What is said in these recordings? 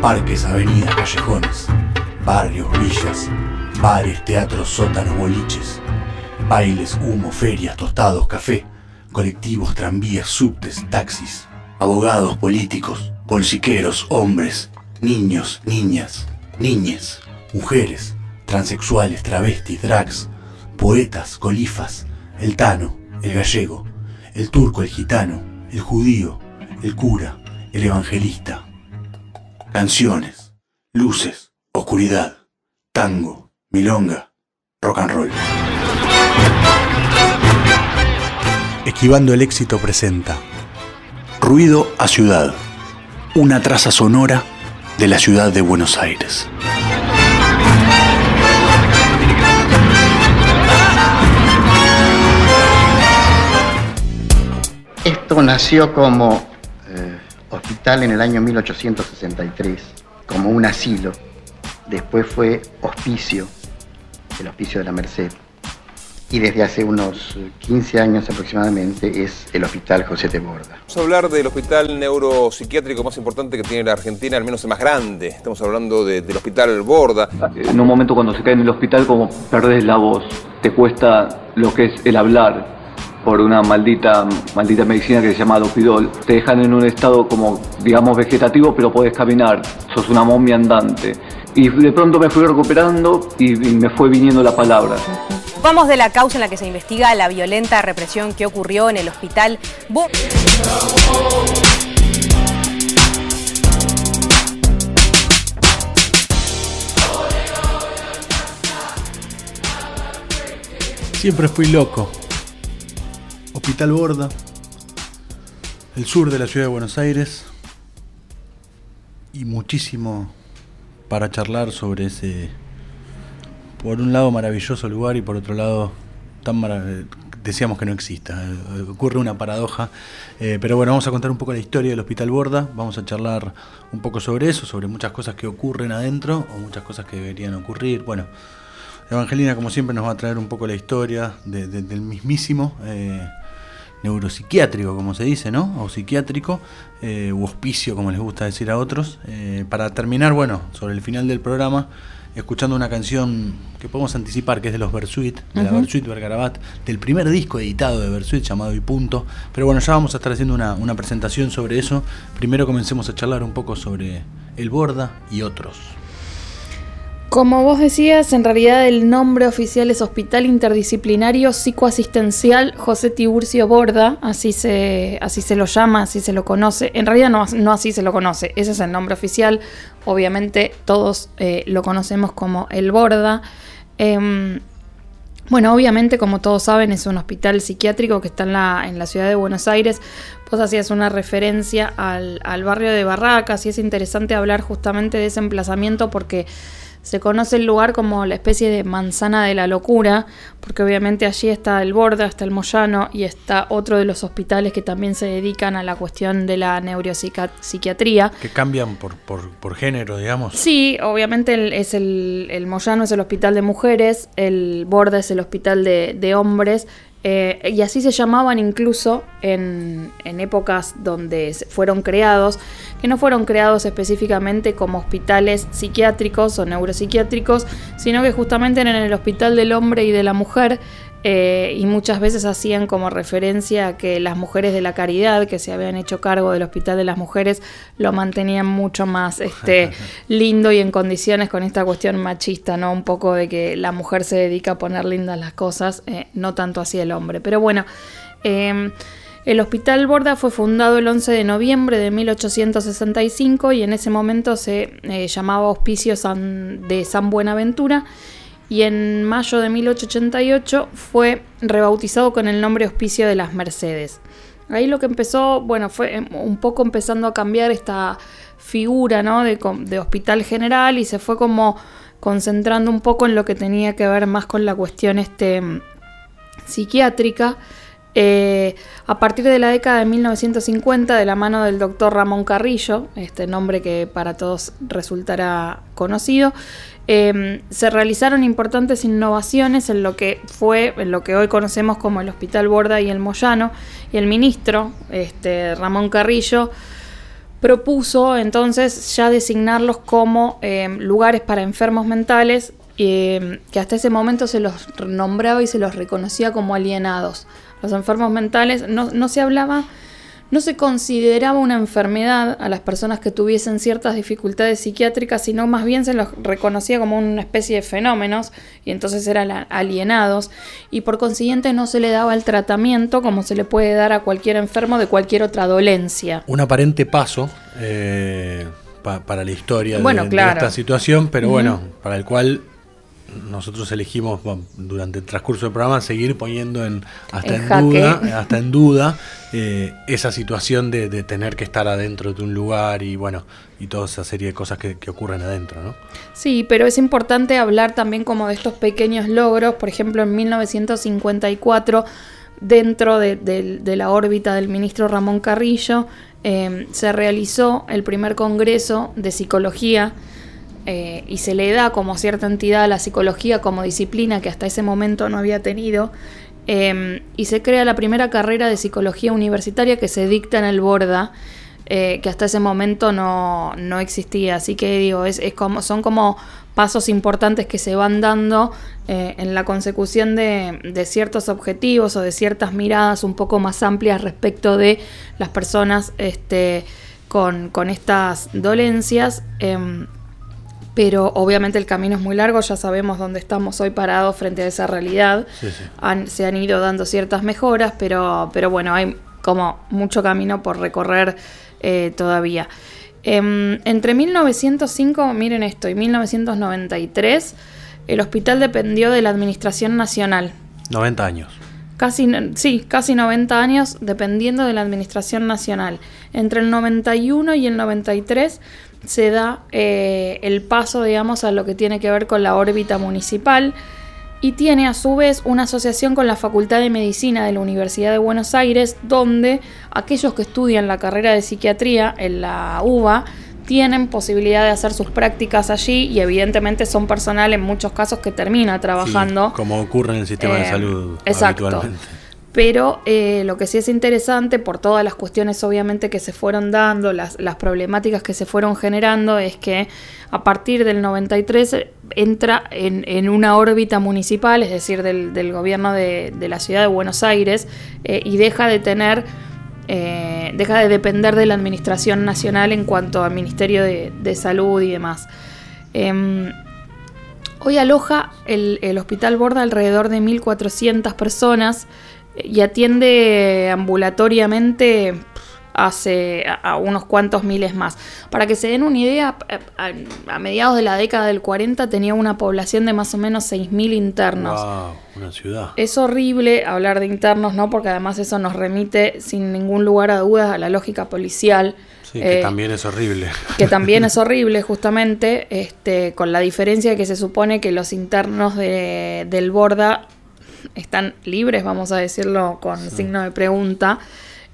Parques, avenidas, callejones, barrios, villas, bares, teatros, sótanos, boliches, bailes, humo, ferias, tostados, café, colectivos, tranvías, subtes, taxis, abogados, políticos, bolsiqueros, hombres, niños, niñas, niñes, mujeres, transexuales, travestis, drags, poetas, colifas, el tano, el gallego, el turco, el gitano, el judío, el cura, el evangelista. Canciones, luces, oscuridad, tango, milonga, rock and roll. Esquivando el éxito presenta Ruido a Ciudad, una traza sonora de la ciudad de Buenos Aires. Esto nació como hospital en el año 1863, como un asilo. Después fue hospicio, el hospicio de la Merced. Y desde hace unos 15 años aproximadamente es el Hospital José de Borda. Vamos a hablar del hospital neuropsiquiátrico más importante que tiene la Argentina, al menos el más grande. Estamos hablando del Hospital Borda. En un momento cuando se cae en el hospital como perdés la voz, te cuesta lo que es el hablar, por una maldita, maldita medicina que se llama Dopidol. Te dejan en un estado como, digamos, vegetativo, pero puedes caminar. Sos una momia andante. Y de pronto me fui recuperando y, me fue viniendo la palabra. Vamos de la causa en la que se investiga la violenta represión que ocurrió en el hospital. Siempre fui loco. Hospital Borda, el sur de la ciudad de Buenos Aires, y muchísimo para charlar sobre ese, por un lado, maravilloso lugar y por otro lado, tan decíamos que no exista. Eh, ocurre una paradoja. Eh, pero bueno, vamos a contar un poco la historia del Hospital Borda. Vamos a charlar un poco sobre eso, sobre muchas cosas que ocurren adentro o muchas cosas que deberían ocurrir. Bueno, Evangelina, como siempre, nos va a traer un poco la historia del mismísimo. Eh, neuropsiquiátrico, como se dice, ¿no? O psiquiátrico, eh, u hospicio, como les gusta decir a otros. Eh, para terminar, bueno, sobre el final del programa, escuchando una canción que podemos anticipar, que es de los Versuit, de la Versuit Vergarabat, del primer disco editado de Versuit llamado Y Punto. Pero bueno, ya vamos a estar haciendo una, una presentación sobre eso. Primero comencemos a charlar un poco sobre el Borda y otros. Como vos decías, en realidad el nombre oficial es Hospital Interdisciplinario Psicoasistencial José Tiburcio Borda, así se, así se lo llama, así se lo conoce. En realidad no, no así se lo conoce, ese es el nombre oficial. Obviamente todos eh, lo conocemos como el Borda. Em, bueno, obviamente, como todos saben, es un hospital psiquiátrico que está en la, en la ciudad de Buenos Aires. Vos hacías una referencia al, al barrio de Barracas y es interesante hablar justamente de ese emplazamiento porque se conoce el lugar como la especie de manzana de la locura, porque obviamente allí está el Borda, está el Moyano y está otro de los hospitales que también se dedican a la cuestión de la neuropsiquiatría. Que cambian por, por, género, digamos. Sí, obviamente es el, el, Moyano es el hospital de mujeres, el Borda es el hospital de, de hombres eh, y así se llamaban incluso en, épocas donde fueron creados, que no fueron creados específicamente como hospitales psiquiátricos o neuropsiquiátricos, sino que justamente eran el hospital del hombre y de la mujer, eh, y muchas veces hacían como referencia a que las mujeres de la caridad que se habían hecho cargo del Hospital de las Mujeres lo mantenían mucho más este, lindo y en condiciones con esta cuestión machista, ¿no? Un poco de que la mujer se dedica a poner lindas las cosas, eh, no tanto así el hombre. Pero bueno, em, el Hospital Borda fue fundado el 11 de noviembre de 1865 y en ese momento se eh, llamaba Hospicio de San Buenaventura y en mayo de 1888 fue rebautizado con el nombre Hospicio de las Mercedes. Ahí lo que empezó, bueno, fue em, un poco empezando a cambiar esta figura ¿no? de, hospital general y se fue como concentrando un poco en lo que tenía que ver más con la cuestión este, psiquiátrica. Eh, a partir de la década de 1950, de la mano del doctor Ramón Carrillo, este nombre que para todos resultará conocido, Em, se realizaron importantes innovaciones en lo que fue, en lo que hoy conocemos como el Hospital Borda y el Moyano, y el ministro, este, Ramón Carrillo, propuso entonces ya designarlos como eh, lugares para enfermos mentales eh, que hasta ese momento se los nombraba y se los reconocía como alienados. Los enfermos mentales no, no se hablaba no se consideraba una enfermedad a las personas que tuviesen ciertas dificultades psiquiátricas, sino más bien se los reconocía como una especie de fenómenos y entonces eran alienados. Y por consiguiente no se le daba el tratamiento como se le puede dar a cualquier enfermo de cualquier otra dolencia. Un aparente paso eh, para la historia de, esta situación, pero bueno, para el cual nosotros elegimos durante el transcurso del programa seguir poniendo en, hasta, en duda, hasta en duda eh, esa situación de, tener que estar adentro de un lugar y bueno, y toda esa serie de cosas que, ocurren adentro, ¿no? Sí, pero es importante hablar también como de estos pequeños logros, por ejemplo en 1954 dentro de, la órbita del ministro Ramón Carrillo eh, se realizó el primer congreso de psicología eh, y se le da como cierta entidad a la psicología como disciplina que hasta ese momento no había tenido, em, y se crea la primera carrera de psicología universitaria que se dicta en el Borda, eh, que hasta ese momento no, existía. Así que digo, es, como, son como pasos importantes que se van dando eh, en la consecución de, ciertos objetivos o de ciertas miradas un poco más amplias respecto de las personas este, con, con estas dolencias. Em, pero obviamente el camino es muy largo, ya sabemos dónde estamos hoy parados frente a esa realidad. se han ido dando ciertas mejoras, pero, pero bueno, hay como mucho camino por recorrer eh, todavía. Em, entre 1905, miren esto, y 1993, el hospital dependió de la Administración Nacional. 90 años. Casi, sí, casi 90 años dependiendo de la Administración Nacional. Entre el 91 y el 93 se da eh, el paso, digamos, a lo que tiene que ver con la órbita municipal y tiene a su vez una asociación con la Facultad de Medicina de la Universidad de Buenos Aires, donde aquellos que estudian la carrera de psiquiatría en la UBA tienen posibilidad de hacer sus prácticas allí y evidentemente son personal en muchos casos que termina trabajando. como ocurre en el sistema de eh, salud exacto pero eh, lo que sí es interesante, por todas las cuestiones obviamente que se fueron dando, las, problemáticas que se fueron generando, es que a partir del 93 entra en, una órbita municipal, es decir, del, gobierno de, la ciudad de Buenos Aires, eh, y deja de tener, eh, deja de depender de la administración nacional en cuanto al Ministerio de, Salud y demás. Em, hoy aloja el, el hospital Borda alrededor de 1.400 personas y atiende ambulatoriamente hace a, unos cuantos miles más. Para que se den una idea, a, mediados de la década del 40 tenía una población de más o menos 6.000 internos. Wow, una ciudad. Es horrible hablar de internos, ¿no? Porque además eso nos remite sin ningún lugar a dudas a la lógica policial. Sí, que eh, también es horrible. Que también es horrible, justamente, este, con la diferencia que se supone que los internos de, del Borda están libres, vamos a decirlo con signo de pregunta.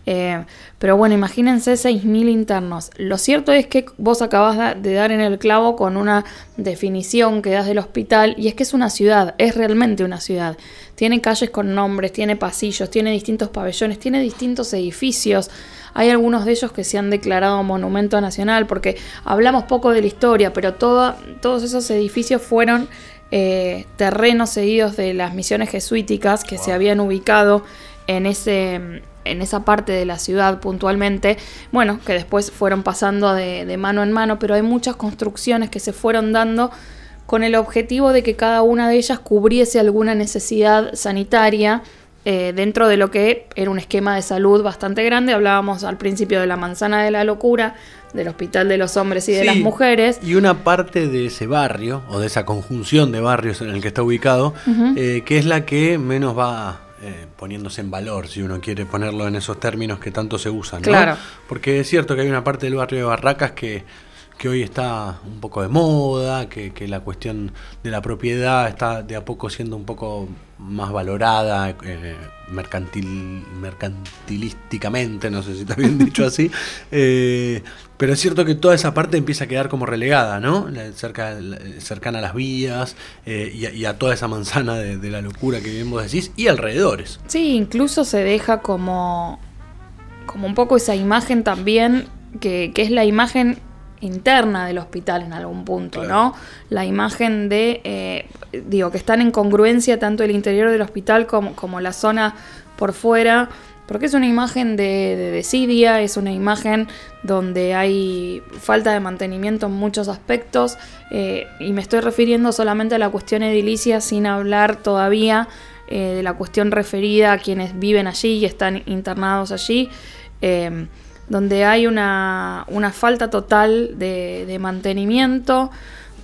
Eh, pero bueno, imagínense 6.000 internos. Lo cierto es que vos acabas de dar en el clavo con una definición que das del hospital y es que es una ciudad, es realmente una ciudad. Tiene calles con nombres, tiene pasillos, tiene distintos pabellones, tiene distintos edificios. Hay algunos de ellos que se han declarado monumento nacional porque hablamos poco de la historia, pero todos esos edificios fueron eh, terrenos cedidos de las misiones jesuíticas que se habían ubicado en, ese, en esa parte de la ciudad puntualmente, bueno, que después fueron pasando de, mano en mano, pero hay muchas construcciones que se fueron dando con el objetivo de que cada una de ellas cubriese alguna necesidad sanitaria eh, dentro de lo que era un esquema de salud bastante grande. Hablábamos al principio de la manzana de la locura, del Hospital de los Hombres y de las Mujeres. Y una parte de ese barrio, o de esa conjunción de barrios en el que está ubicado, eh, que es la que menos va eh, poniéndose en valor, si uno quiere ponerlo en esos términos que tanto se usan. ¿no? Claro. Porque es cierto que hay una parte del barrio de Barracas que, que hoy está un poco de moda, que, que, la cuestión de la propiedad está de a poco siendo un poco más valorada eh, mercantil, mercantilísticamente, no sé si está bien dicho así, eh, pero es cierto que toda esa parte empieza a quedar como relegada, ¿no? Cerca, cercana a las vías eh, y, a, toda esa manzana de, la locura que bien decís y alrededores. Sí, incluso se deja como, como un poco esa imagen también que, que es la imagen interna del hospital en algún punto, Claro. ¿no? La imagen de, eh, digo, que están en congruencia tanto el interior del hospital como, como la zona por fuera, porque es una imagen de, de desidia, es una imagen donde hay falta de mantenimiento en muchos aspectos, eh, y me estoy refiriendo solamente a la cuestión edilicia sin hablar todavía eh, de la cuestión referida a quienes viven allí y están internados allí. Donde hay una, una falta total de, mantenimiento,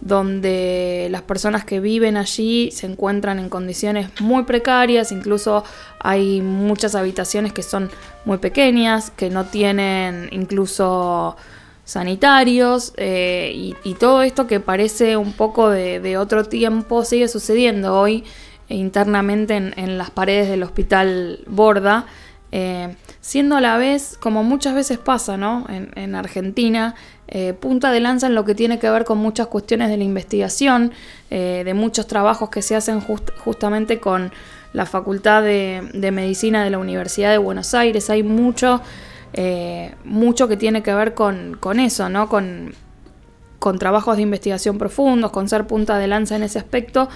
donde las personas que viven allí se encuentran en condiciones muy precarias, incluso hay muchas habitaciones que son muy pequeñas, que no tienen incluso sanitarios eh, y, todo esto que parece un poco de, otro tiempo sigue sucediendo hoy internamente en, en las paredes del hospital Borda, eh, siendo a la vez, como muchas veces pasa ¿no? en, en Argentina, eh, punta de lanza en lo que tiene que ver con muchas cuestiones de la investigación, eh, de muchos trabajos que se hacen just- justamente con la Facultad de, de Medicina de la Universidad de Buenos Aires. Hay mucho, eh, mucho que tiene que ver con, con eso, ¿no? con, con trabajos de investigación profundos, con ser punta de lanza en ese aspecto,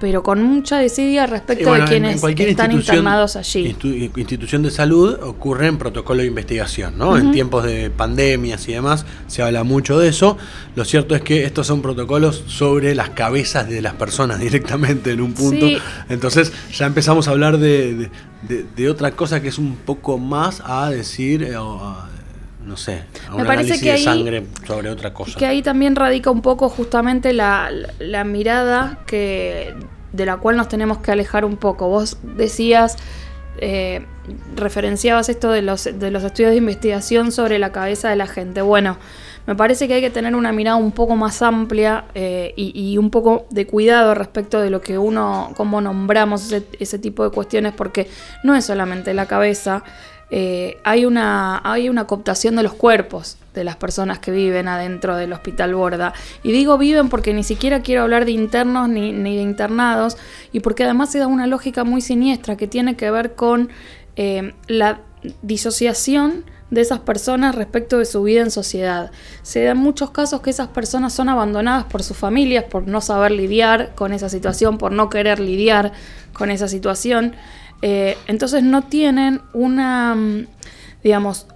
pero con mucha desidia respecto bueno, de en- en quienes están internados allí. institu- institución de salud ocurren protocolo de investigación, ¿no? En tiempos de pandemias y demás se habla mucho de eso. Lo cierto es que estos son protocolos sobre las cabezas de las personas directamente en un punto. Sí. Entonces ya empezamos a hablar de, de- de- de otra cosa que es un poco más a decir, eh, o a, no sé, a Me un parece análisis que de ahí- sangre sobre otra cosa. Que ahí también radica un poco justamente la, la- la mirada que, de la cual nos tenemos que alejar un poco. Vos decías, eh, referenciabas esto de los, de los estudios de investigación sobre la cabeza de la gente. Bueno, me parece que hay que tener una mirada un poco más amplia eh, y, y un poco de cuidado respecto de lo que uno, cómo nombramos ese, ese tipo de cuestiones, porque no es solamente la cabeza, eh, hay, una, hay una cooptación de los cuerpos de las personas que viven adentro del hospital Borda. Y digo viven porque ni siquiera quiero hablar de internos ni, ni de internados, y porque además se da una lógica muy siniestra que tiene que ver con eh, la disociación de esas personas respecto de su vida en sociedad. Se dan muchos casos que esas personas son abandonadas por sus familias por no saber lidiar con esa situación, por no querer lidiar con esa situación. Eh, entonces no tienen una, mm, digamos,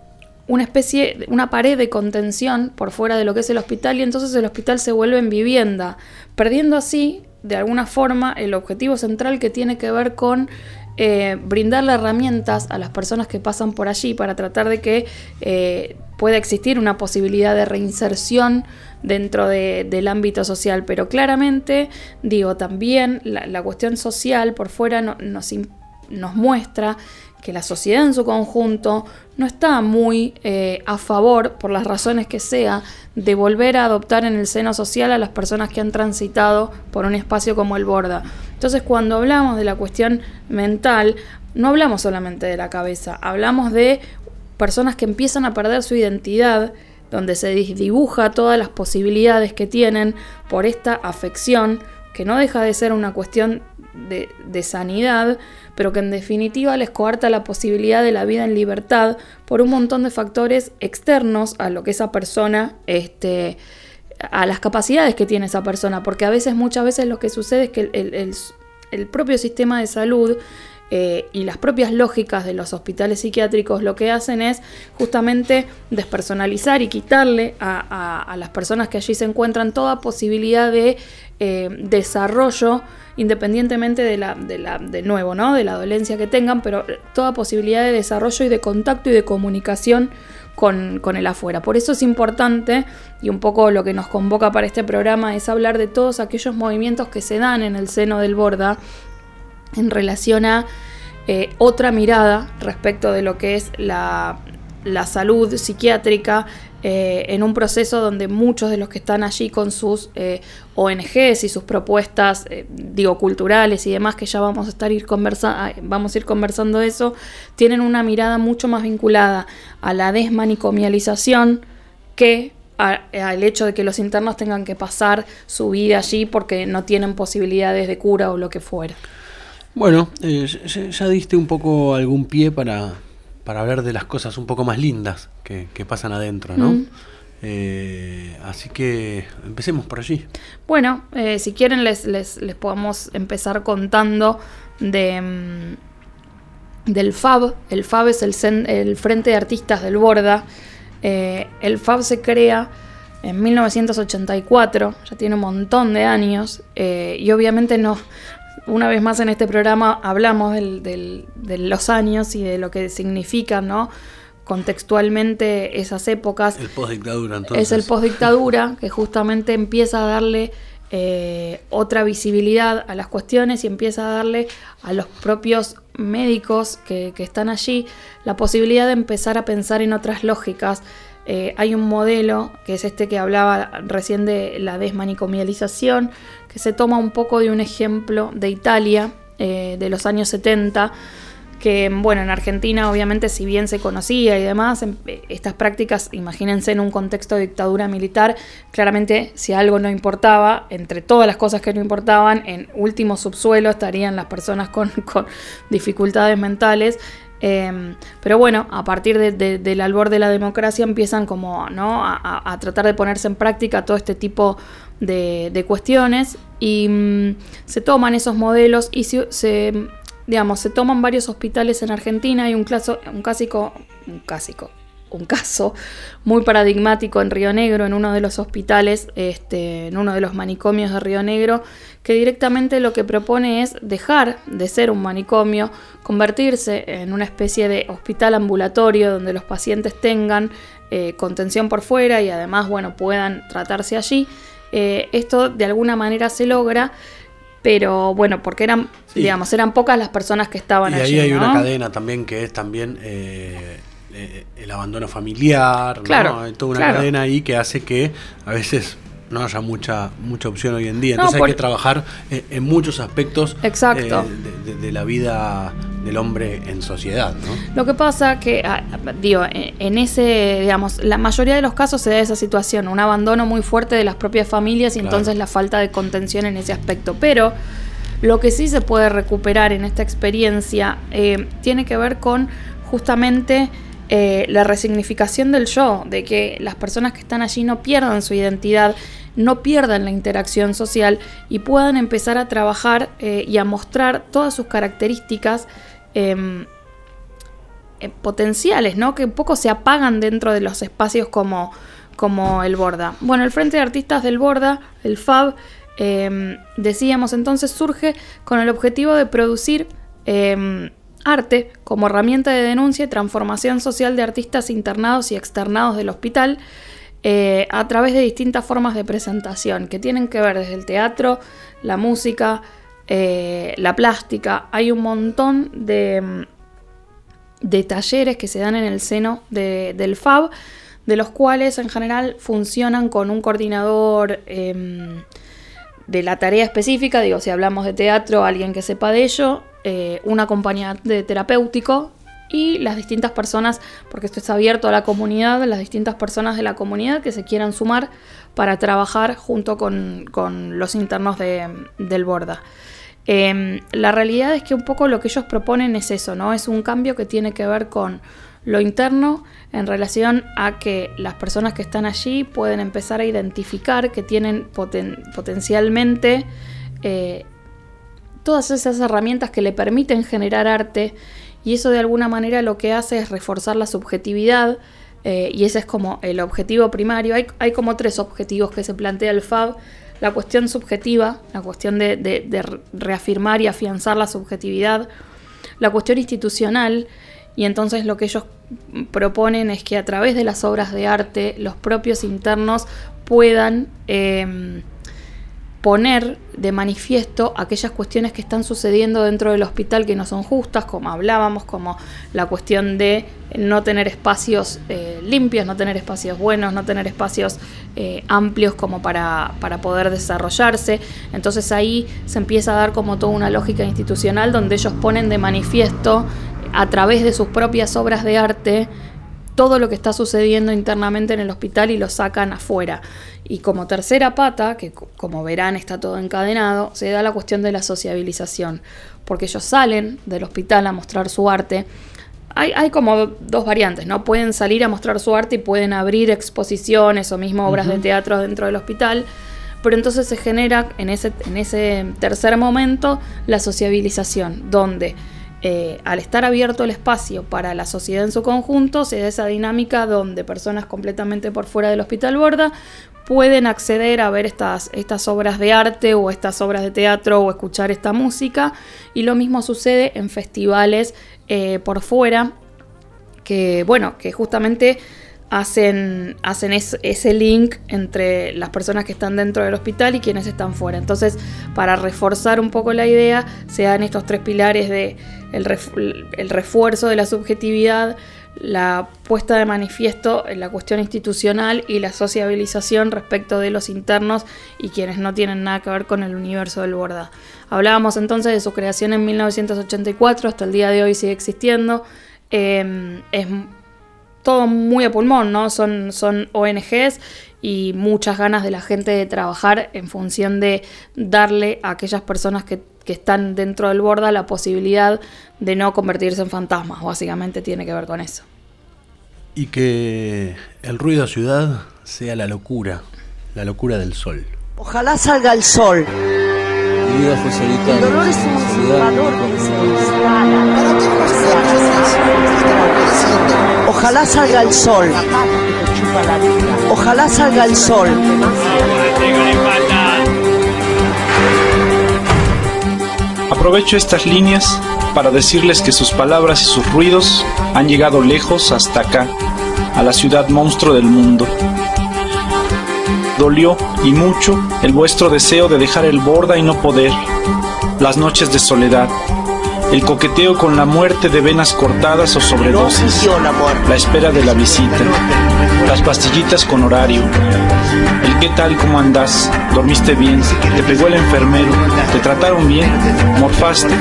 una especie, una pared de contención por fuera de lo que es el hospital y entonces el hospital se vuelve en vivienda, perdiendo así, de alguna forma, el objetivo central que tiene que ver con eh, brindarle herramientas a las personas que pasan por allí para tratar de que eh, pueda existir una posibilidad de reinserción dentro de- del ámbito social. Pero claramente, digo, también la, la cuestión social por fuera no- nos, im- nos muestra que la sociedad en su conjunto no está muy eh, a favor, por las razones que sea, de volver a adoptar en el seno social a las personas que han transitado por un espacio como el Borda. Entonces, cuando hablamos de la cuestión mental, no hablamos solamente de la cabeza, hablamos de personas que empiezan a perder su identidad, donde se dibuja todas las posibilidades que tienen por esta afección, que no deja de ser una cuestión de, de sanidad, pero que en definitiva les coarta la posibilidad de la vida en libertad por un montón de factores externos a lo que esa persona, este, a las capacidades que tiene esa persona, porque a veces, muchas veces lo que sucede es que el, el- el- el propio sistema de salud eh, y las propias lógicas de los hospitales psiquiátricos lo que hacen es justamente despersonalizar y quitarle a, las personas que allí se encuentran toda posibilidad de eh, desarrollo independientemente de la, de la, nuevo, ¿no? De la dolencia que tengan, pero toda posibilidad de desarrollo y de contacto y de comunicación con, con el afuera. Por eso es importante, y un poco lo que nos convoca para este programa, es hablar de todos aquellos movimientos que se dan en el seno del Borda en relación a eh, otra mirada respecto de lo que es la, la salud psiquiátrica eh, en un proceso donde muchos de los que están allí con sus eh, ONGs y sus propuestas, eh, digo, culturales y demás, que ya vamos a estar ir conversa vamos a ir conversando eso, tienen una mirada mucho más vinculada a la desmanicomialización que al hecho de que los internos tengan que pasar su vida allí porque no tienen posibilidades de cura o lo que fuera. Bueno, eh, ya, diste un poco algún pie para, para hablar de las cosas un poco más lindas que, pasan adentro, ¿no? Mm. Eh, así que empecemos por allí. Bueno, eh, si quieren les, les, les, podemos empezar contando de, mm, del FAB. El FAB es el, el Frente de Artistas del Borda. Eh, el FAB se crea en 1984, ya tiene un montón de años, y obviamente no, una vez más en este programa hablamos de los años y de lo que significan, ¿no? Contextualmente esas épocas. El postdictadura, entonces. Es el postdictadura que justamente empieza a darle eh, otra visibilidad a las cuestiones y empieza a darle a los propios médicos que, están allí la posibilidad de empezar a pensar en otras lógicas. Eh, hay un modelo, que es este que hablaba recién de la desmanicomialización, se toma un poco de un ejemplo de Italia eh, de los años 70, que bueno, en Argentina obviamente si bien se conocía y demás, em, estas prácticas, imagínense en un contexto de dictadura militar, claramente si algo no importaba, entre todas las cosas que no importaban, en último subsuelo estarían las personas con, dificultades mentales. Em, pero bueno, a partir del albor de la democracia empiezan como ¿no? a, a, tratar de ponerse en práctica todo este tipo de, cuestiones y mm, se toman esos modelos y se, digamos, se toman varios hospitales en Argentina. Hay un, caso, un clásico, un clásico, un caso muy paradigmático en Río Negro, en uno de los hospitales, este, en uno de los manicomios de Río Negro, que directamente lo que propone es dejar de ser un manicomio, convertirse en una especie de hospital ambulatorio donde los pacientes tengan eh, contención por fuera y además, bueno, puedan tratarse allí. Eh, esto de alguna manera se logra, pero bueno, porque eran, digamos, eran pocas las personas que estaban y allí. Y ahí hay una cadena también que es también eh, eh, el abandono familiar, claro, Hay toda una cadena ahí que hace que a veces no haya mucha mucha opción hoy en día. Entonces hay que trabajar en muchos aspectos Exacto. Eh, de, la vida del hombre en sociedad. Lo que pasa que, ah, digo, en ese, digamos, la mayoría de los casos se da esa situación, un abandono muy fuerte de las propias familias y entonces la falta de contención en ese aspecto. Pero lo que sí se puede recuperar en esta experiencia eh, tiene que ver con justamente eh, la resignificación del yo, de que las personas que están allí no pierdan su identidad, no pierdan la interacción social y puedan empezar a trabajar eh, y a mostrar todas sus características em, eh, potenciales, ¿no? que un poco se apagan dentro de los espacios como, como el Borda. Bueno, el Frente de Artistas del Borda, el FAB, em, decíamos entonces, surge con el objetivo de producir em, arte como herramienta de denuncia y transformación social de artistas internados y externados del hospital eh, a través de distintas formas de presentación que tienen que ver desde el teatro, la música, eh, la plástica. Hay un montón de, de, talleres que se dan en el seno del FAB, de los cuales en general funcionan con un coordinador em, de la tarea específica, digo, si hablamos de teatro, alguien que sepa de ello, eh, un acompañante terapéutico y las distintas personas, porque esto está abierto a la comunidad, las distintas personas de la comunidad que se quieran sumar para trabajar junto con, los internos del Borda. Em, la realidad es que un poco lo que ellos proponen es eso, ¿no? Es un cambio que tiene que ver con lo interno en relación a que las personas que están allí pueden empezar a identificar que tienen potencialmente eh, todas esas herramientas que le permiten generar arte y eso de alguna manera lo que hace es reforzar la subjetividad eh, y ese es como el objetivo primario. Hay, hay, como tres objetivos que se plantea el FAB. La cuestión subjetiva, la cuestión de, reafirmar y afianzar la subjetividad, la cuestión institucional, y entonces lo que ellos proponen es que a través de las obras de arte los propios internos puedan eh, poner de manifiesto aquellas cuestiones que están sucediendo dentro del hospital que no son justas, como hablábamos, como la cuestión de no tener espacios eh, limpios, no tener espacios buenos, no tener espacios eh, amplios como para, para, poder desarrollarse. Entonces ahí se empieza a dar como toda una lógica institucional donde ellos ponen de manifiesto a través de sus propias obras de arte todo lo que está sucediendo internamente en el hospital y lo sacan afuera. Y como tercera pata, que como verán está todo encadenado, se da la cuestión de la sociabilización, porque ellos salen del hospital a mostrar su arte, hay, hay, como dos variantes, ¿no? Pueden salir a mostrar su arte y pueden abrir exposiciones o mismo obras de teatro dentro del hospital, pero entonces se genera en ese, en ese tercer momento la sociabilización, donde eh, al estar abierto el espacio para la sociedad en su conjunto, se da esa dinámica donde personas completamente por fuera del hospital Borda pueden acceder a ver estas, estas obras de arte o estas obras de teatro o escuchar esta música. Y lo mismo sucede en festivales eh, por fuera, que bueno, que justamente hacen, hacen ese link entre las personas que están dentro del hospital y quienes están fuera. Entonces, para reforzar un poco la idea, se dan estos tres pilares de el, refuerzo de la subjetividad, la puesta de manifiesto en la cuestión institucional y la sociabilización respecto de los internos y quienes no tienen nada que ver con el universo del Borda. Hablábamos entonces de su creación en 1984, hasta el día de hoy sigue existiendo. Em, es todo muy a pulmón, ¿no? Son, son ONGs y muchas ganas de la gente de trabajar en función de darle a aquellas personas que, que están dentro del borda la posibilidad de no convertirse en fantasmas, básicamente tiene que ver con eso. Y que el ruido ciudad sea la locura, la locura del sol. Ojalá salga el sol. Mi vida fue solitaria. El dolor es un que se instala. Ojalá salga el sol. Ojalá salga el sol. Aprovecho estas líneas para decirles que sus palabras y sus ruidos han llegado lejos hasta acá, a la ciudad monstruo del mundo. Dolió y mucho el vuestro deseo de dejar el borda y no poder, las noches de soledad, el coqueteo con la muerte de venas cortadas o sobredosis, la espera de la visita, las pastillitas con horario, el qué tal, cómo andás, dormiste bien, te pegó el enfermero, te trataron bien, morfaste.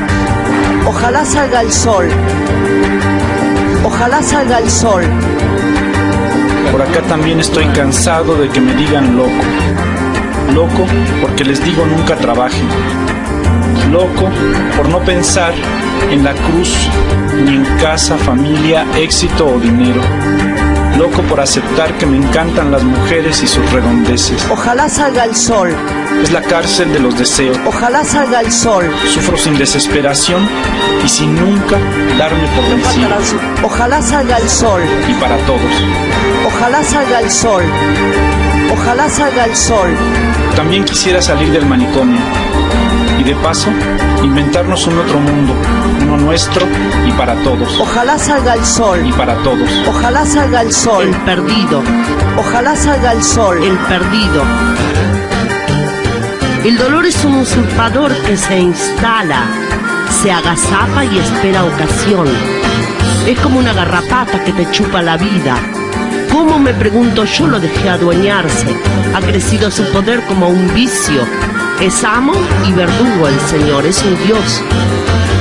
Ojalá salga el sol. Ojalá salga el sol. Por acá también estoy cansado de que me digan loco. Loco porque les digo nunca trabajen. Loco por no pensar en la cruz, ni en casa, familia, éxito o dinero. Loco por aceptar que me encantan las mujeres y sus redondeces. Ojalá salga el sol. Es la cárcel de los deseos. Ojalá salga el sol. Sufro sin desesperación y sin nunca darme por vencido. Ojalá salga el sol. Y para todos. Ojalá salga el sol. Ojalá salga el sol. También quisiera salir del manicomio y de paso inventarnos un otro mundo, uno nuestro y para todos. Ojalá salga el sol. Y para todos. Ojalá salga el sol. El perdido. Ojalá salga el sol. El perdido. El dolor es un usurpador que se instala, se agazapa y espera ocasión. Es como una garrapata que te chupa la vida. ¿Cómo me pregunto yo lo dejé adueñarse? Ha crecido su poder como un vicio. Es amo y verdugo el Señor, es un Dios.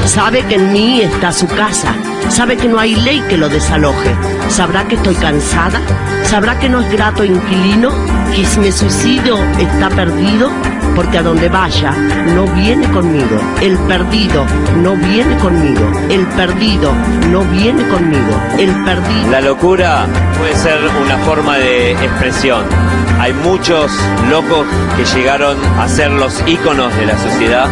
Sabe que en mí está su casa, sabe que no hay ley que lo desaloje, sabrá que estoy cansada, sabrá que no es grato inquilino, que si me suicido está perdido, porque a donde vaya no viene conmigo. El perdido no viene conmigo. El perdido no viene conmigo. El perdido. La locura puede ser una forma de expresión. Hay muchos locos que llegaron a ser los íconos de la sociedad,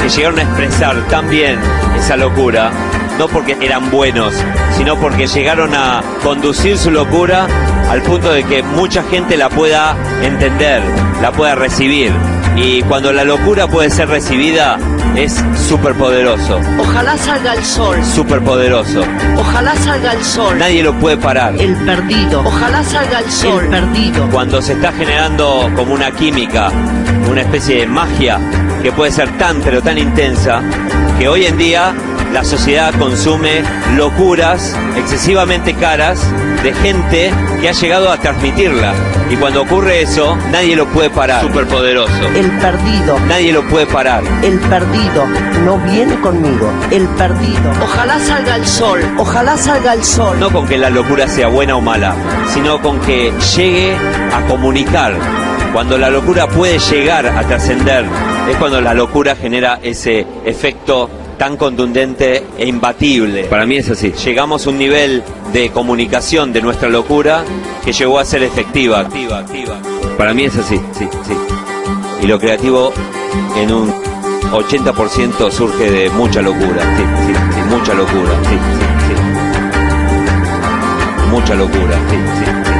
que llegaron a expresar también esa locura, no porque eran buenos, sino porque llegaron a conducir su locura al punto de que mucha gente la pueda entender, la pueda recibir. Y cuando la locura puede ser recibida, es súper poderoso. Ojalá salga el sol. Súper poderoso. Ojalá salga el sol. Nadie lo puede parar. El perdido. Ojalá salga el sol. El perdido. Cuando se está generando como una química, una especie de magia que puede ser tan pero tan intensa, que hoy en día la sociedad consume locuras excesivamente caras de gente que ha llegado a transmitirla. Y cuando ocurre eso, nadie lo puede parar. Superpoderoso. El perdido. Nadie lo puede parar. El perdido no viene conmigo. El perdido. Ojalá salga el sol. Ojalá salga el sol. No con que la locura sea buena o mala, sino con que llegue a comunicar. Cuando la locura puede llegar a trascender, es cuando la locura genera ese efecto tan contundente e imbatible. Para mí es así. Llegamos a un nivel de comunicación de nuestra locura que llegó a ser efectiva. Activa, activa. Para mí es así, sí, sí. Y lo creativo en un 80% surge de mucha locura, sí, sí, sí, mucha locura, sí, sí, sí. Mucha locura, sí, sí.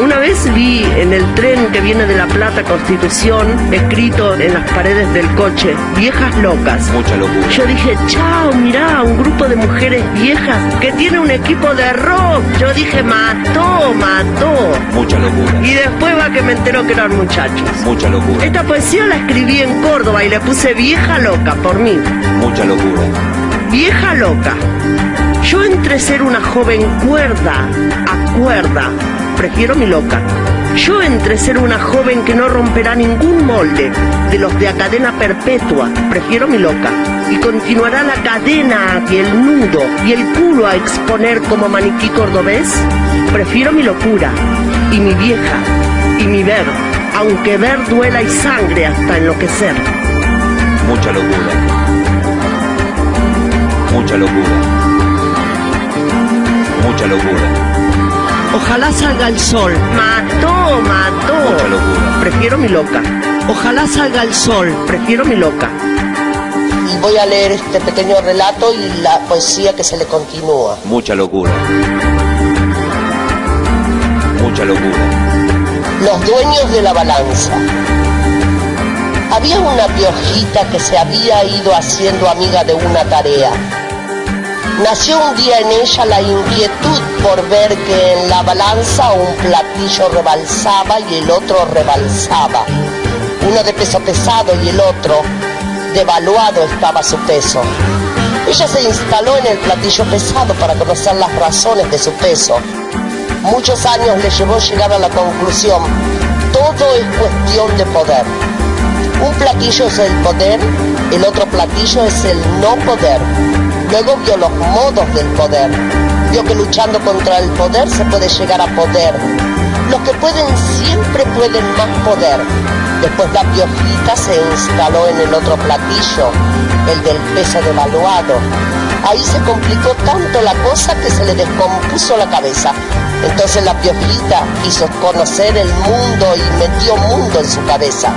Una vez vi en el tren que viene de La Plata Constitución, escrito en las paredes del coche, viejas locas. Mucha locura. Yo dije, chao, mirá, un grupo de mujeres viejas que tiene un equipo de rock. Yo dije, mató, mató. Mucha locura. Y después va que me enteró que eran muchachos. Mucha locura. Esta poesía la escribí en Córdoba y le puse vieja loca por mí. Mucha locura. Vieja loca. Yo entre ser una joven cuerda a cuerda, prefiero mi loca. Yo entre ser una joven que no romperá ningún molde de los de a cadena perpetua, prefiero mi loca. Y continuará la cadena y el nudo y el culo a exponer como maniquí cordobés, prefiero mi locura y mi vieja y mi ver, aunque ver duela y sangre hasta enloquecer. Mucha locura. Mucha locura. Mucha locura. Ojalá salga el sol. Mató, mató. Mucha locura. Prefiero mi loca. Ojalá salga el sol. Prefiero mi loca. Y voy a leer este pequeño relato y la poesía que se le continúa. Mucha locura. Mucha locura. Los dueños de la balanza. Había una piojita que se había ido haciendo amiga de una tarea. Nació un día en ella la inquietud por ver que en la balanza un platillo rebalsaba y el otro rebalsaba. Uno de peso pesado y el otro devaluado estaba su peso. Ella se instaló en el platillo pesado para conocer las razones de su peso. Muchos años le llevó llegar a la conclusión, todo es cuestión de poder. Un platillo es el poder, el otro platillo es el no poder. Luego vio los modos del poder. Vio que luchando contra el poder se puede llegar a poder. Los que pueden siempre pueden más poder. Después la piojita se instaló en el otro platillo, el del peso devaluado. Ahí se complicó tanto la cosa que se le descompuso la cabeza. Entonces la piojita quiso conocer el mundo y metió mundo en su cabeza,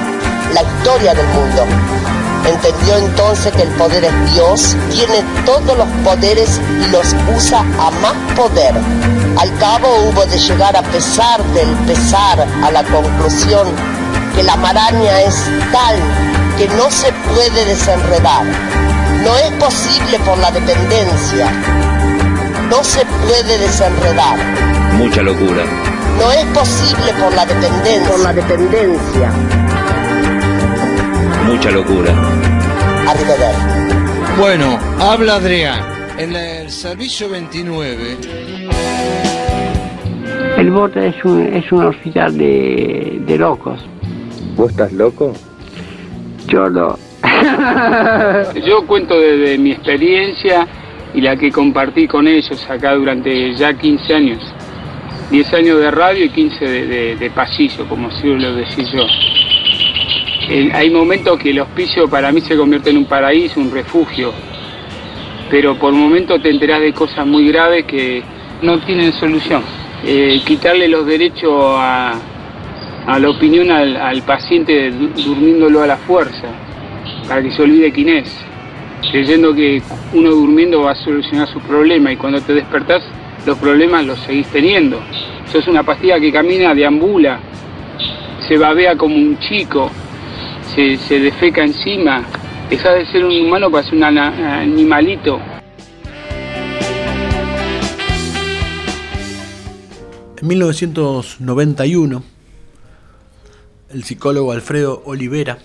la historia del mundo. Entendió entonces que el poder es Dios, tiene todos los poderes y los usa a más poder. Al cabo hubo de llegar a pesar del pesar a la conclusión que la maraña es tal que no se puede desenredar. No es posible por la dependencia. No se puede desenredar. Mucha locura. No es posible por la dependencia. Por la dependencia. Mucha locura. Bueno, habla Adrián. En el servicio 29. El Borde es un, es un hospital de, de locos. ¿Vos estás loco? Yo no. Yo cuento de, mi experiencia y la que compartí con ellos acá durante ya 15 años. 10 años de radio y 15 de, de, de pasillo, como suelo decir yo. Hay momentos que el hospicio para mí se convierte en un paraíso, un refugio, pero por momentos te enterás de cosas muy graves que no tienen solución. Eh, quitarle los derechos a, la opinión al, paciente durmiéndolo a la fuerza, para que se olvide quién es, creyendo que uno durmiendo va a solucionar sus problemas y cuando te despertás los problemas los seguís teniendo. Sos una pastilla que camina, deambula, se babea como un chico, se, se defeca encima, deja de ser un humano para ser un animalito. En 1991, el psicólogo Alfredo Olivera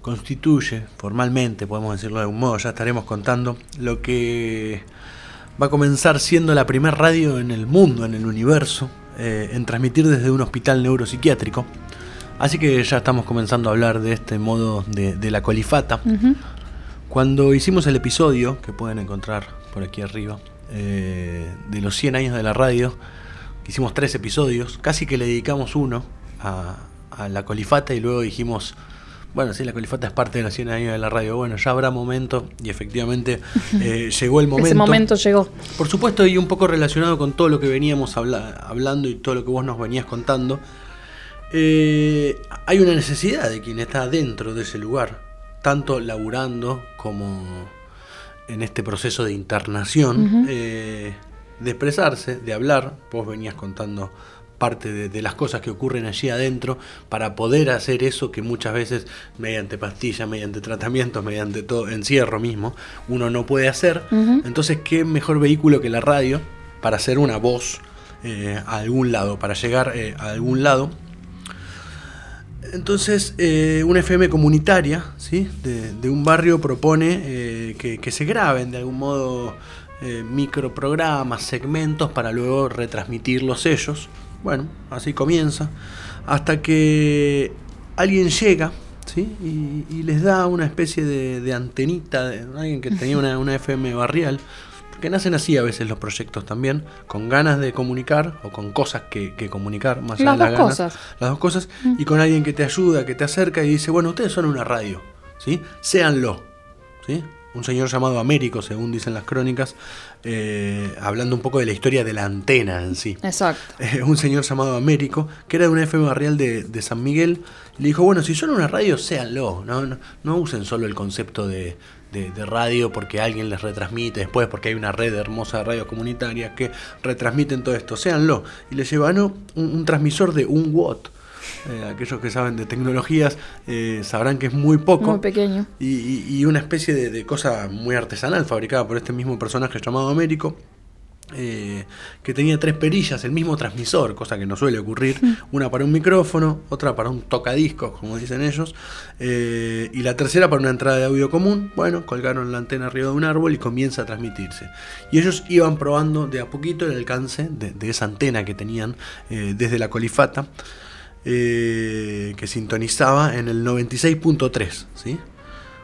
constituye formalmente, podemos decirlo de algún modo, ya estaremos contando, lo que va a comenzar siendo la primera radio en el mundo, en el universo, eh, en transmitir desde un hospital neuropsiquiátrico. Así que ya estamos comenzando a hablar de este modo de, de la colifata. Ujú. Cuando hicimos el episodio, que pueden encontrar por aquí arriba, eh, de los 100 años de la radio, hicimos tres episodios, casi que le dedicamos uno a, a la colifata y luego dijimos, Bueno, sí, la colifata es parte de los 100 años de la radio. Bueno, ya habrá momento y efectivamente eh, llegó el momento. Ese momento llegó. Por supuesto, y un poco relacionado con todo lo que veníamos hablando y todo lo que vos nos venías contando, eh, hay una necesidad de quien está dentro de ese lugar, tanto laburando como en este proceso de internación, eh, de expresarse, de hablar. Vos venías contando parte de, las cosas que ocurren allí adentro para poder hacer eso que muchas veces mediante pastillas, mediante tratamientos, mediante todo encierro mismo, uno no puede hacer. Entonces, ¿qué mejor vehículo que la radio para hacer una voz eh, a algún lado, para llegar eh, a algún lado? Entonces, eh, una FM comunitaria ¿sí? de, un barrio propone que, que, se graben de algún modo microprogramas, segmentos para luego retransmitirlos ellos. Bueno, así comienza. Hasta que alguien llega ¿sí? y, les da una especie de, antenita, de alguien que tenía una, FM barrial. Porque nacen así a veces los proyectos también, con ganas de comunicar o con cosas que, comunicar, más allá de las dos cosas. Las dos cosas. Y con alguien que te ayuda, que te acerca y dice, bueno, ustedes son una radio, ¿sí? Séanlo, ¿sí? un señor llamado Américo, según dicen las crónicas, eh, hablando un poco de la historia de la antena en sí. Exacto. Eh, un señor llamado Américo, que era de una FM barrial de, San Miguel, le dijo, bueno, si son una radio, séanlo, no, no, usen solo el concepto de, radio porque alguien les retransmite después, porque hay una red hermosa de radios comunitarias que retransmiten todo esto, séanlo. Y le llevan un, un transmisor de un watt eh, aquellos que saben de tecnologías eh, sabrán que es muy poco. Muy pequeño. Y, una especie de, cosa muy artesanal fabricada por este mismo personaje llamado Américo. Eh, que tenía tres perillas, el mismo transmisor, cosa que no suele ocurrir, una para un micrófono, otra para un tocadiscos, como dicen ellos, y la tercera para una entrada de audio común. Bueno, colgaron la antena arriba de un árbol y comienza a transmitirse. Y ellos iban probando de a poquito el alcance de esa antena que tenían desde la colifata. Eh, que sintonizaba en el 96.3. ¿sí?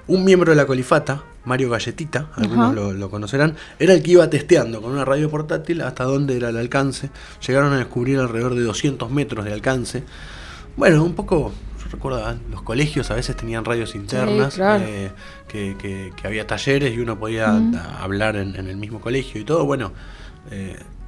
Un miembro de la colifata, Mario Galletita, algunos lo, conocerán, era el que iba testeando con una radio portátil hasta dónde era el alcance. Llegaron a descubrir alrededor de 200 metros de alcance. Bueno, un poco, yo recuerdo, ¿eh? los colegios a veces tenían radios internas, eh, que, había talleres y uno podía hablar en, el mismo colegio y todo. Bueno,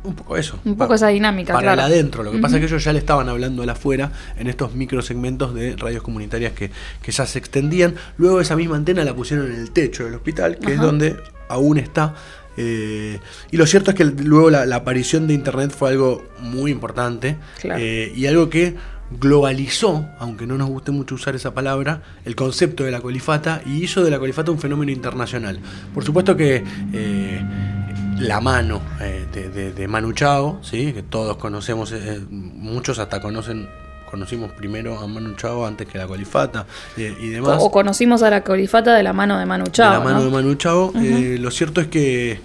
un poco eso. Un poco esa dinámica, para el adentro. Lo que pasa es que ellos ya le estaban hablando al afuera en estos microsegmentos de radios comunitarias que, ya se extendían. Luego esa misma antena la pusieron en el techo del hospital, que es donde aún está. Eh, y lo cierto es que luego la, aparición de Internet fue algo muy importante eh, y algo que globalizó, aunque no nos guste mucho usar esa palabra, el concepto de la colifata y hizo de la colifata un fenómeno internacional. Por supuesto que eh, la mano eh, de, Manu Chao, ¿sí? que todos conocemos, eh, muchos hasta conocen, conocimos primero a Manu Chao antes que la Colifata eh, y demás. O conocimos a la Colifata de la mano de Manu Chao. De la mano de Manu Chao. lo cierto es que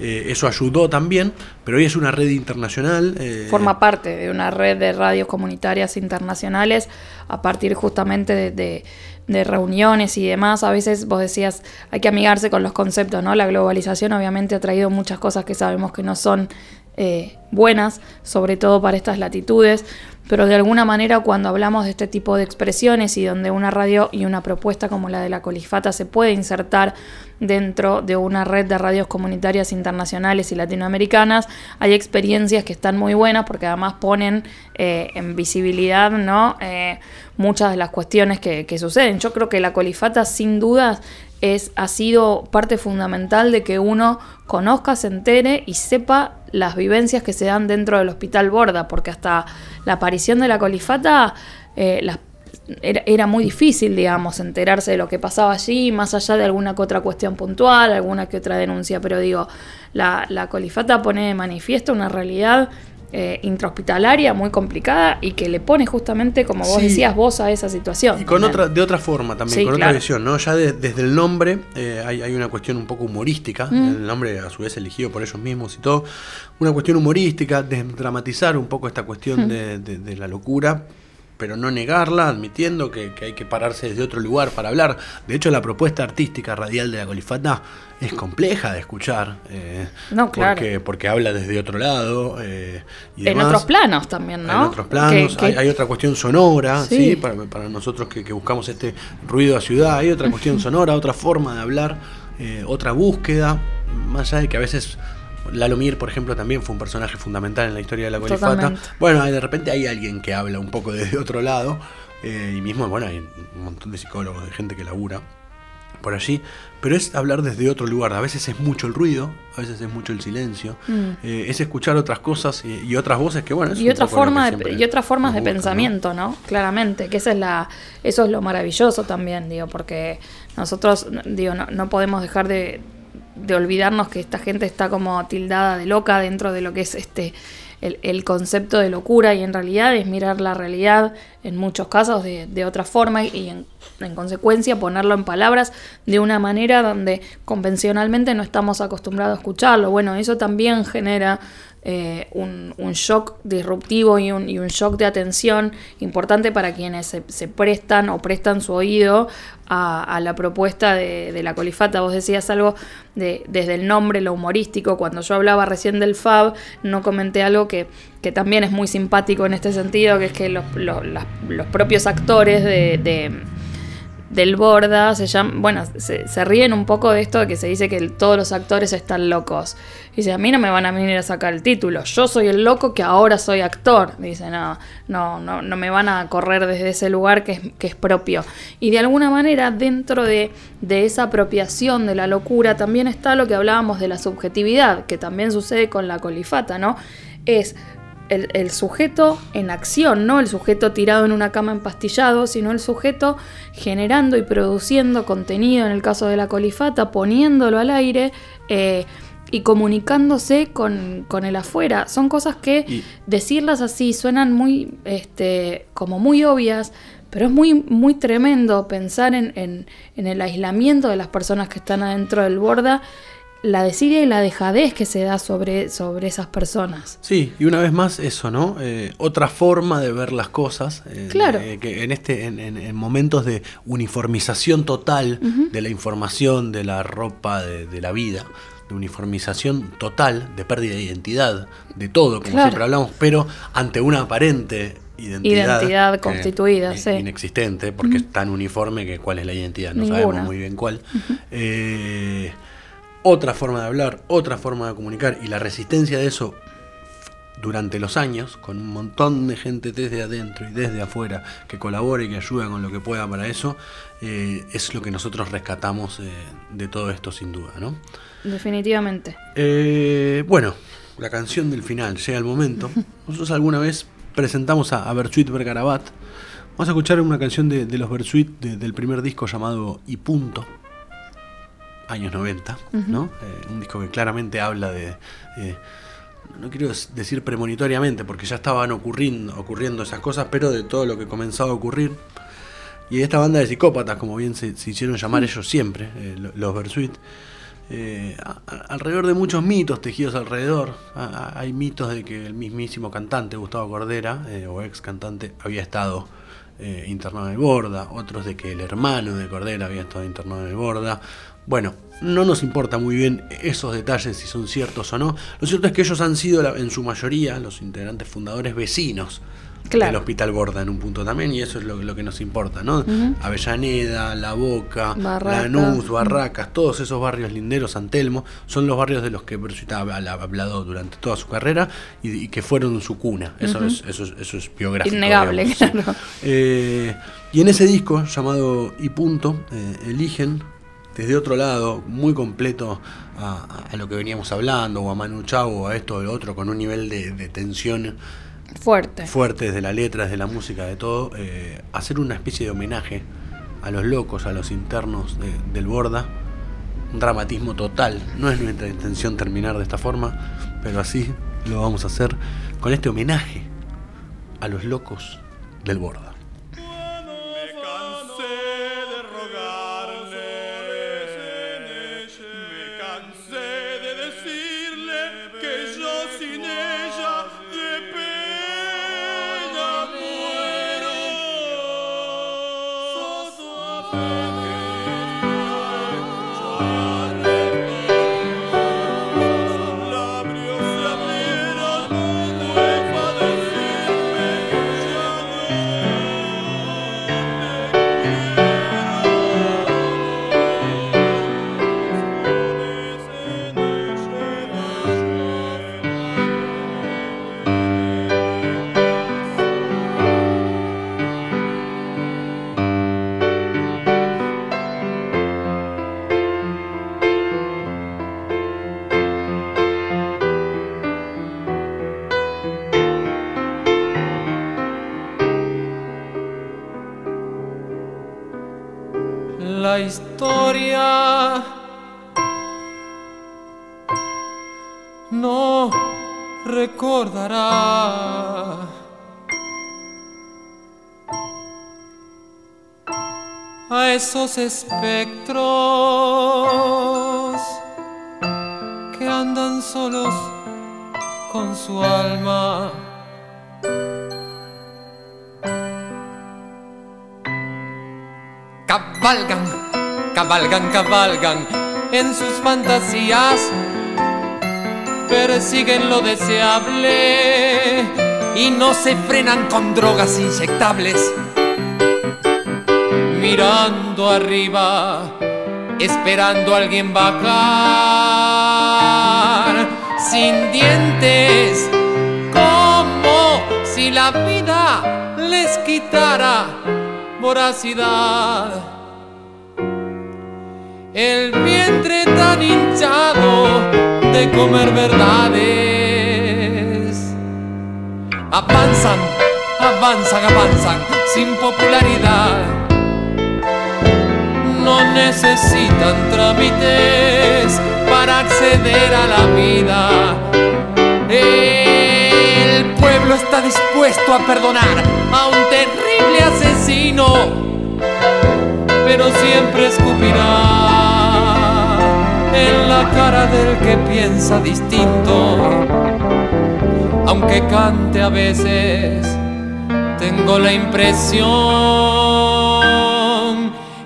eso ayudó también, pero hoy es una red internacional. Forma parte de una red de radios comunitarias internacionales a partir justamente de de reuniones y demás, a veces vos decías, hay que amigarse con los conceptos, ¿no? La globalización obviamente ha traído muchas cosas que sabemos que no son eh, buenas, sobre todo para estas latitudes, pero de alguna manera cuando hablamos de este tipo de expresiones y donde una radio y una propuesta como la de la Colifata se puede insertar dentro de una red de radios comunitarias internacionales y latinoamericanas, hay experiencias que están muy buenas porque además ponen eh, en visibilidad ¿no? Eh, muchas de las cuestiones que, que suceden. Yo creo que la Colifata sin dudas es, ha sido parte fundamental de que uno conozca, se entere y sepa las vivencias que se dan dentro del hospital Borda, porque hasta la aparición de la colifata eh, era, muy difícil, digamos, enterarse de lo que pasaba allí, más allá de alguna que otra cuestión puntual, alguna que otra denuncia, pero digo, la, la colifata pone de manifiesto una realidad eh, intrahospitalaria muy complicada y que le pone justamente, como vos decías, vos a esa situación. Y con otra, de otra forma también, con otra visión, ¿no? Ya desde el nombre eh, hay, una cuestión un poco humorística, mm. el nombre a su vez elegido por ellos mismos y todo, una cuestión humorística, desdramatizar un poco esta cuestión mm. de, la locura pero no negarla, admitiendo que, que hay que pararse desde otro lugar para hablar. De hecho, la propuesta artística radial de la colifata es compleja de escuchar. eh, No, claro. Porque, porque habla desde otro lado. eh, y En otros planos también, ¿no? En otros planos, Hay, hay otra cuestión sonora, Sí. ¿sí? Para, para nosotros que, que buscamos este ruido a ciudad, hay otra cuestión sonora, otra forma de hablar, eh, otra búsqueda, más allá de que a veces Lalo Mir, por ejemplo, también fue un personaje fundamental en la historia de la colifata. Totalmente. Bueno, de repente hay alguien que habla un poco desde otro lado, eh, y mismo, bueno, hay un montón de psicólogos, de gente que labura por allí, pero es hablar desde otro lugar. A veces es mucho el ruido, a veces es mucho el silencio, Mm. eh, es escuchar otras cosas y, y otras voces que, bueno, es y un otra forma de- y otras formas de pensamiento no claramente que esa es la eso es lo maravilloso también digo porque nosotros digo no, no podemos dejar de, de olvidarnos que esta gente está como tildada de loca dentro de lo que es este el, el concepto de locura y en realidad es mirar la realidad en muchos casos de, de otra forma y en, en consecuencia ponerlo en palabras de una manera donde convencionalmente no estamos acostumbrados a escucharlo. Bueno, eso también genera eh, un, shock disruptivo y un, y un shock de atención importante para quienes se, prestan o prestan su oído a, la propuesta de, la colifata. Vos decías algo de, desde el nombre, lo humorístico. Cuando yo hablaba recién del FAB, no comenté algo que, que también es muy simpático en este sentido, que es que los, los- los propios actores de del Borda se llama, bueno, se, ríen un poco de esto de que se dice que todos los actores están locos. Dice, a mí no me van a venir a sacar el título, yo soy el loco que ahora soy actor. Dice, no, no, no, no me van a correr desde ese lugar que es, que es propio. Y de alguna manera, dentro de, de esa apropiación de la locura, también está lo que hablábamos de la subjetividad, que también sucede con la colifata, ¿no? Es el, el sujeto en acción, no el sujeto tirado en una cama empastillado, sino el sujeto generando y produciendo contenido, en el caso de la colifata, poniéndolo al aire eh, y comunicándose con, con el afuera. Son cosas que decirlas así suenan muy, este, como muy obvias, pero es muy, muy tremendo pensar en, en- en el aislamiento de las personas que están adentro del borda, la desidia y la dejadez que se da sobre, sobre esas personas. Sí, y una vez más eso, ¿no? Eh, otra forma de ver las cosas. eh, Claro. eh, que en, este, en, en- en momentos de uniformización total de la información, de la ropa, de, de la vida, de uniformización total, de pérdida de identidad, de todo, como Claro. siempre hablamos, pero ante una aparente identidad. Identidad constituida, sí. Inexistente, porque es tan uniforme que cuál es la identidad, no Ninguna. sabemos muy bien cuál. Eh, otra forma de hablar, otra forma de comunicar y la resistencia de eso durante los años, con un montón de gente desde adentro y desde afuera que colabora y que ayuda con lo que pueda para eso, eh, es lo que nosotros rescatamos eh, de todo esto sin duda, ¿no? Definitivamente. Eh, bueno, la canción del final, llega el momento. Nosotros alguna vez presentamos a, a Bersuit Bergarabat. Vamos a escuchar una canción de, de los Bersuit de- del primer disco llamado Y Punto, años 90, ¿no? Eh, un disco que claramente habla de... eh, no quiero decir premonitoriamente, porque ya estaban ocurriendo, ocurriendo esas cosas, pero de todo lo que comenzaba a ocurrir. Y esta banda de psicópatas, como bien se, se hicieron llamar ellos siempre, eh, lo- los Bersuit, eh, a- a- alrededor de muchos mitos tejidos alrededor. A- hay mitos de que el mismísimo cantante Gustavo Cordera, o ex cantante, había estado internado en el Borda, otros de que el hermano de Cordera había estado internado en el Borda. Bueno, no nos importa muy bien esos detalles si son ciertos o no. Lo cierto es que ellos han sido en su mayoría los integrantes fundadores vecinos Claro. del Hospital Borda en un punto también, y eso es lo, lo que nos importa, ¿no? Avellaneda, La Boca. Lanús, Barracas, todos esos barrios linderos, San Telmo, son los barrios de los que Bersuit ha ha hablado durante toda su carrera y, y que fueron su cuna. Eso, es, eso, es, eso es biográfico. Innegable, digamos, sí. claro. Eh, y en ese disco llamado Y Punto, eh, eligen desde otro lado, muy completo a, a lo que veníamos hablando, o a Manu Chao, o a esto o lo otro, con un nivel de, de tensión Fuerte. fuerte desde la letra, desde la música, de todo, eh, hacer una especie de homenaje a los locos, a los internos de- del Borda. Un dramatismo total. No es nuestra intención terminar de esta forma, pero así lo vamos a hacer con este homenaje a los locos del Borda. Espectros que andan solos con su alma. Cabalgan, cabalgan, cabalgan en sus fantasías, persiguen lo deseable y no se frenan con drogas inyectables. Mirando arriba, esperando a alguien bajar, sin dientes, como si la vida les quitara voracidad. El vientre tan hinchado de comer verdades. Avanzan, avanzan, avanzan, sin popularidad. Necesitan trámites para acceder a la vida. El pueblo está dispuesto a perdonar a un terrible asesino, pero siempre escupirá en la cara del que piensa distinto. Aunque cante a veces, tengo la impresión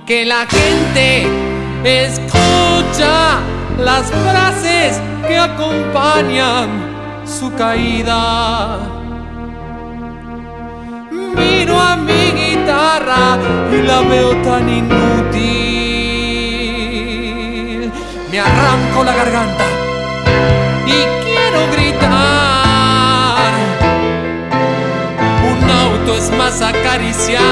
que la gente escucha las frases que acompañan su caída. Miro a mi guitarra y la veo tan inútil. Me arranco la garganta y quiero gritar. Un auto es más acariciado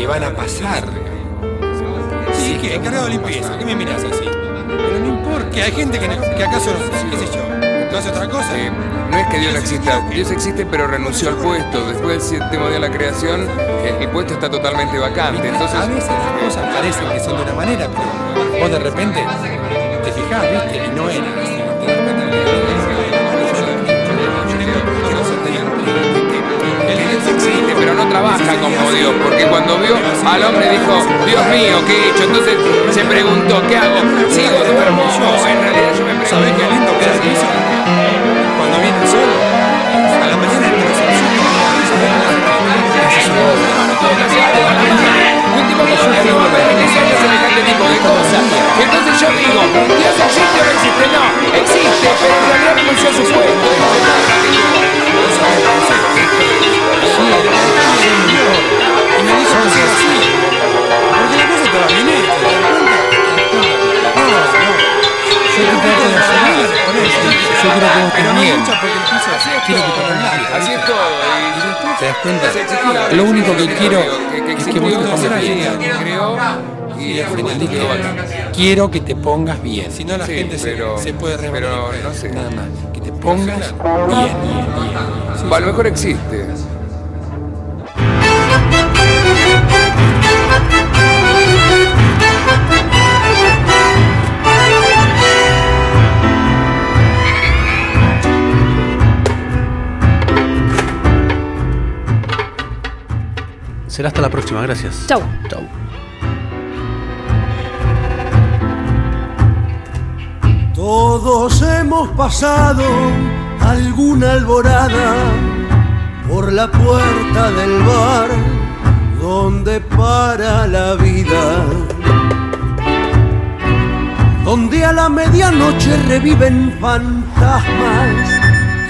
que van a pasar. Sí, que encargado de limpieza, ¿qué me miras así? Pero no importa, que hay gente que, no- que acaso, qué sé yo, no hace otra cosa. Eh, no es que Dios no exista, Dios existe pero renunció al puesto. Después del séptimo día de la creación, el puesto está totalmente vacante. Entonces, A veces las cosas parecen que son de una manera, pero vos de repente te fijás, viste, y no era así. Existe pero no trabaja como Dios, porque cuando vio al hombre dijo, Dios mío, ¿qué he hecho? Entonces se preguntó, ¿qué hago? ¿Sigo duermo? En realidad yo me pregunto. ¿Sabés qué lindo que es el? Cuando viene el sol, a la mañana me semejante tipo de cosas. Entonces yo digo, ¿Dios existe o no existe? No, existe, pero en realidad renunció a su puesto. Yo quiero que vos Pero no porque el piso así es Quiero que todo. Así es todo. y- ¿Te das cuenta? Lo único que quiero es que vos te pongas bien. creó y quiero que te pongas bien. Si no, la gente se- puede revelar. pero no sé. Nada más. Que te pongas bien, bien, a lo mejor existe. Será hasta la próxima, gracias. Chau. Chau. Todos hemos pasado alguna alborada por la puerta del bar donde para la vida. Donde a la medianoche reviven fantasmas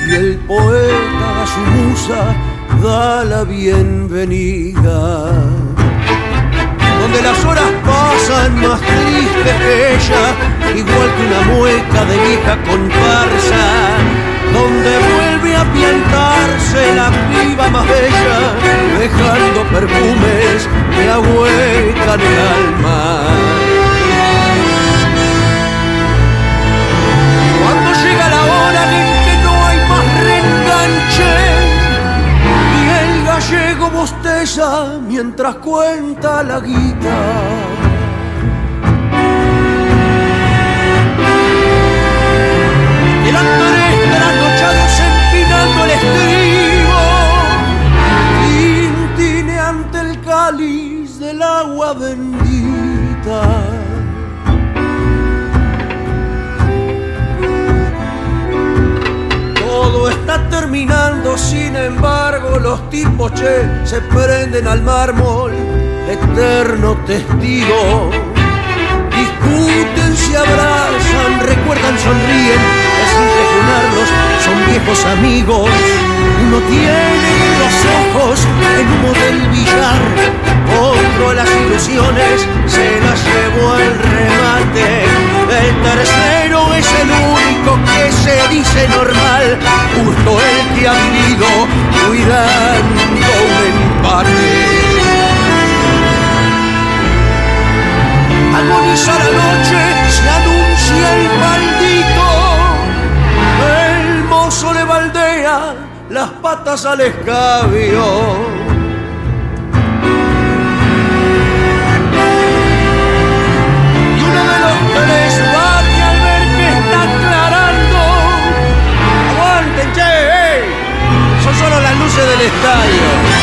y el poeta a su musa da la bienvenida. Donde las horas pasan más tristes que ella, igual que una mueca de vieja comparsa. Donde vuelve a piantarse la piba más bella, dejando perfumes que ahuecan el alma. Bosteza mientras cuenta la guita. Eran tres trasnochados empinando el estribo, tintineante el cáliz del agua bendita. Terminando, sin embargo, los tipos che se prenden al mármol, eterno testigo. Discuten, se abrazan, recuerdan, sonríen, es impresionarlos, son viejos amigos. Uno tiene los ojos en humo del billar, otro las ilusiones se las llevó al remate. El tercero es el único dice normal, justo el que ha vivido cuidando un empate. Agoniza la noche, se anuncia el maldito. El mozo le baldea las patas al escabio. del estadio.